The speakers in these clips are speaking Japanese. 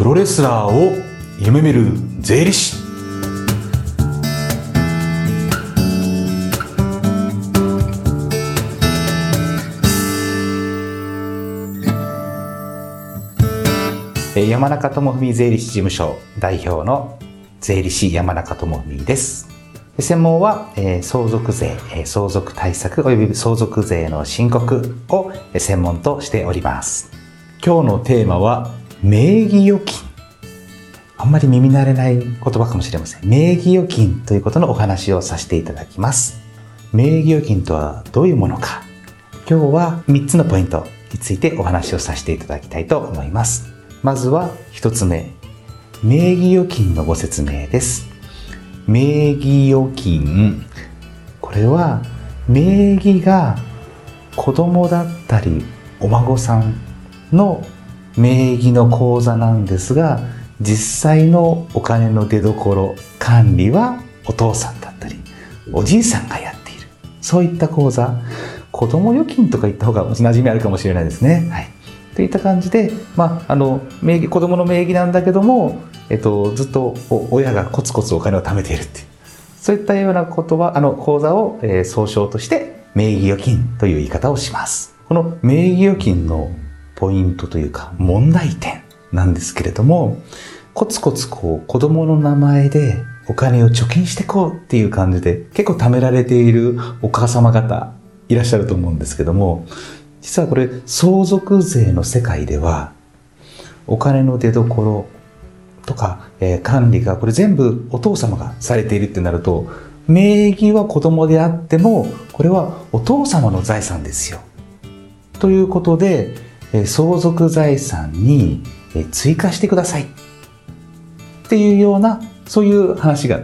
プロレスラーを夢見る税理士。山中智文税理士事務所代表の税理士山中智文です。専門は、え、相続税、え、相続対策及び相続税の申告を専門としております。今日のテーマは名義預金。あんまり耳慣れない言葉かもしれません。名義預金ということのお話をさせていただきます。名義預金とはどういうものか。今日は3つのポイントについてお話をさせていただきたいと思います。まずは1つ目。名義預金のご説明です。名義預金。これは名義が子供だったりお孫さんの名義の口座なんですが実際のお金の出所管理はお父さんだったりおじいさんがやっているそういった口座子供預金とか言った方が馴染みあるかもしれないですね。はい、といった感じで、まあ、あの名義子供の名義なんだけども、えっと、ずっと親がコツコツお金を貯めているっていうそういったような言葉あの口座を、えー、総称として名義預金という言い方をします。この名義預金のポイントというか問題点なんですけれども、コツコツこう子供の名前でお金を貯金してこうっていう感じで結構貯められているお母様方いらっしゃると思うんですけども、実はこれ相続税の世界ではお金の出所とか、えー、管理がこれ全部お父様がされているってなると名義は子供であってもこれはお父様の財産ですよ。ということで相続財産に追加してください。っていうようなそういう話が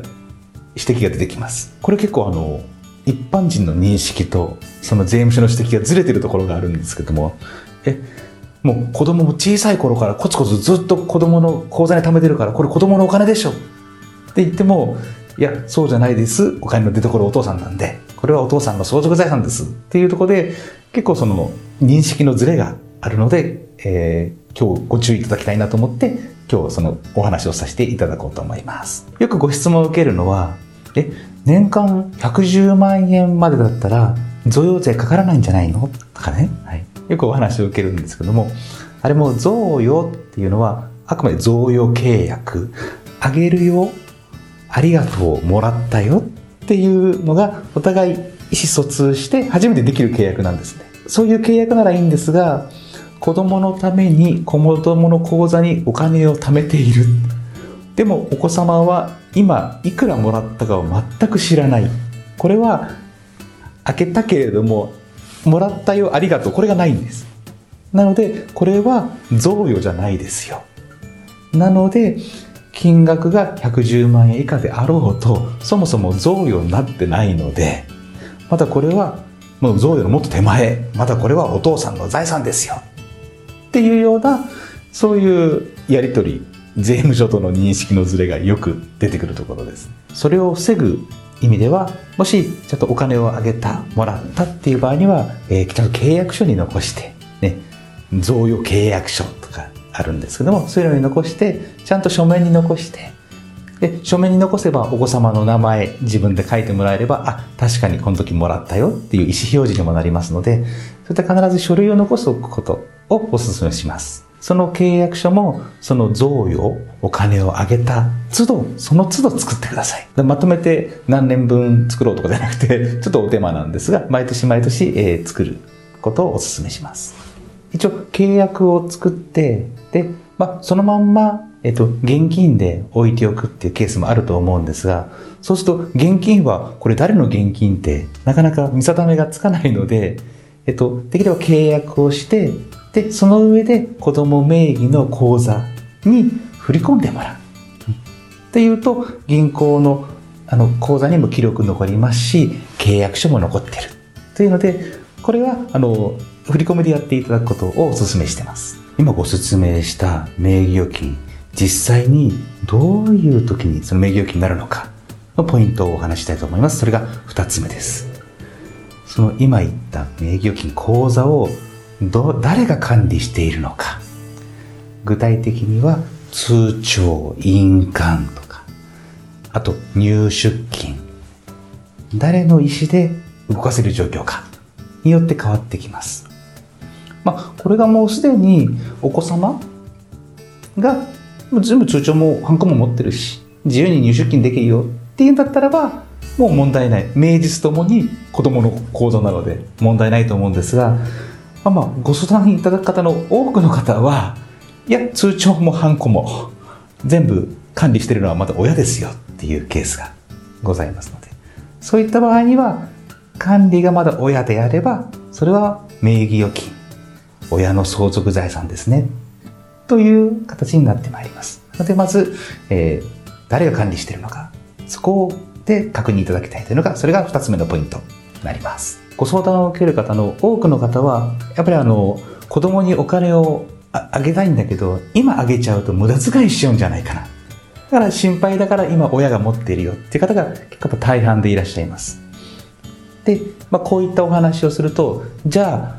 指摘が出てきます。これ結構あの一般人の認識とその税務署の指摘がずれてるところがあるんですけどもえもう子供も小さい頃からコツコツずっと子供の口座に貯めてるからこれ子供のお金でしょ。って言ってもいやそうじゃないです。お金の出所お父さんなんで。これはお父さんの相続財産です。っていうところで結構その認識のずれがあるので、えー、今日ご注意いただきたいなと思って今日そのお話をさせていただこうと思います。よくご質問を受けるのはえ年間110万円までだったら贈与税かからないんじゃないの？とかね、はい、よくお話を受けるんですけどもあれも贈与っていうのはあくまで贈与契約。あげるよありがとうもらったよっていうのがお互い意思疎通して初めてできる契約なんですね。そういう契約ならいいんですが子供のために子供の口座にお金を貯めている。でもお子様は今いくらもらったかを全く知らない。これは開けたけれどももらったよありがとう。これがないんです。なのでこれは贈与じゃないですよ。なので金額が110万円以下であろうとそもそも贈与になってないのでまたこれはもう贈与のもっと手前またこれはお父さんの財産ですよ。っていうようなそういうやり取り税務署との認識のズレがよく出てくるところです。それを防ぐ意味ではもしちょっとお金をあげたもらったっていう場合には、えー、ちゃんと契約書に残してね贈与契約書とかあるんですけどもそういうのに残してちゃんと書面に残してで書面に残せばお子様の名前自分で書いてもらえればあ確かにこの時もらったよっていう意思表示にもなりますのでそういった必ず書類を残しておくこと。をお勧めします。その契約書もその贈与、お金をあげた都度、その都度作ってください。まとめて何年分作ろうとかじゃなくて、ちょっとお手間なんですが、毎年毎年、えー、作ることをお勧めします。一応契約を作って、で、まあ、そのまんま、えっと、現金で置いておくっていうケースもあると思うんですが、そうすると現金は、これ誰の現金ってなかなか見定めがつかないので、えっと、できれば契約をして、で、その上で子供名義の口座に振り込んでもらう。っていうと、銀行のあの口座にも記録残りますし、契約書も残ってる。というので、これは、あの、振り込みでやっていただくことをお勧めしてます。今ご説明した名義預金、実際にどういう時にその名義預金になるのかのポイントをお話したいと思います。それが2つ目です。その今言った名義預金口座をど誰が管理しているのか。具体的には通帳、印鑑とか、あと入出金、誰の意思で動かせる状況か。によって変わってきます。まあ、これがもうすでにお子様が全部通帳もハンコも持ってるし、自由に入出金できるよ。っていうんだったらば、もう問題ない。名実ともに子供の口座なので問題ないと思うんですが、まあ、まあご相談いただく方の多くの方は、いや、通帳もハンコも全部管理してるのはまた親ですよっていうケースがございますので、そういった場合には、管理がまだ親であれば、それは名義預金、親の相続財産ですね、という形になってまいります。ので、まず、えー、誰が管理しているのか、そこで確認いただきたいというのが、それが2つ目のポイントになります。ご相談を受ける方の多くの方は、やっぱりあの、子供にお金をあげたいんだけど、今あげちゃうと無駄遣いしちゃうんじゃないかな。だから心配だから今親が持っているよっていう方が結構大半でいらっしゃいます。で、まあ、こういったお話をすると、じゃ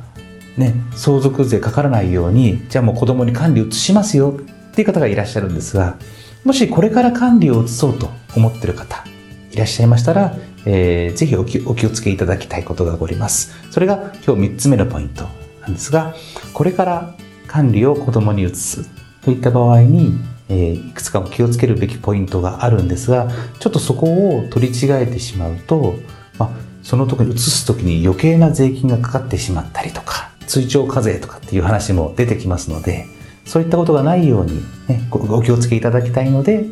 あ、ね、相続税かからないように、じゃあもう子供に管理移しますよっていう方がいらっしゃるんですが、もしこれから管理を移そうと思ってる方いらっしゃいましたら、えー、ぜひお気をつけいただきたいことがおります。それが今日3つ目のポイントなんですが、これから管理を子供に移すといった場合に、えー、いくつか気をつけるべきポイントがあるんですが、ちょっとそこを取り違えてしまうと、まあ、その時に移す時に余計な税金がかかってしまったりとか、追徴課税とかっていう話も出てきますので、そういったことがないように、ね、ご気をつけいただきたいので、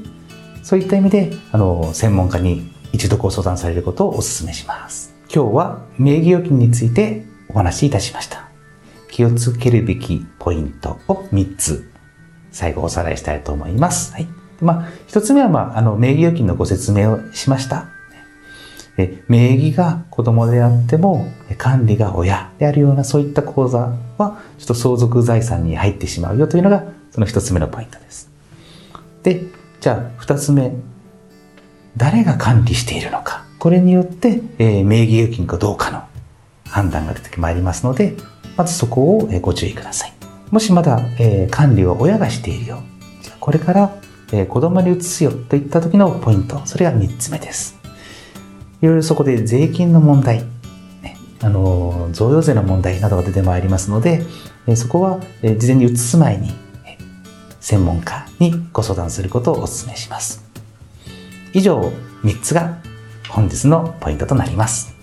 そういった意味で、あの、専門家に一度ご相談されることをお勧めします。今日は名義預金についてお話しいたしました。気をつけるべきポイントを3つ、最後おさらいしたいと思います。はい。まあ、1つ目は、まあ、あの、名義預金のご説明をしました。え名義が子供であっても管理が親であるようなそういった口座はちょっと相続財産に入ってしまうよというのがその一つ目のポイントです。で、じゃあ二つ目、誰が管理しているのか。これによって、えー、名義預金かどうかの判断が出てまいりますので、まずそこをご注意ください。もしまだ、えー、管理を親がしているよ。これから、えー、子供に移すよといった時のポイント。それが三つ目です。いろいろそこで税金の問題、ね、あの、贈与税の問題などが出てまいりますので、そこは事前に移す前に専門家にご相談することをお勧めします。以上3つが本日のポイントとなります。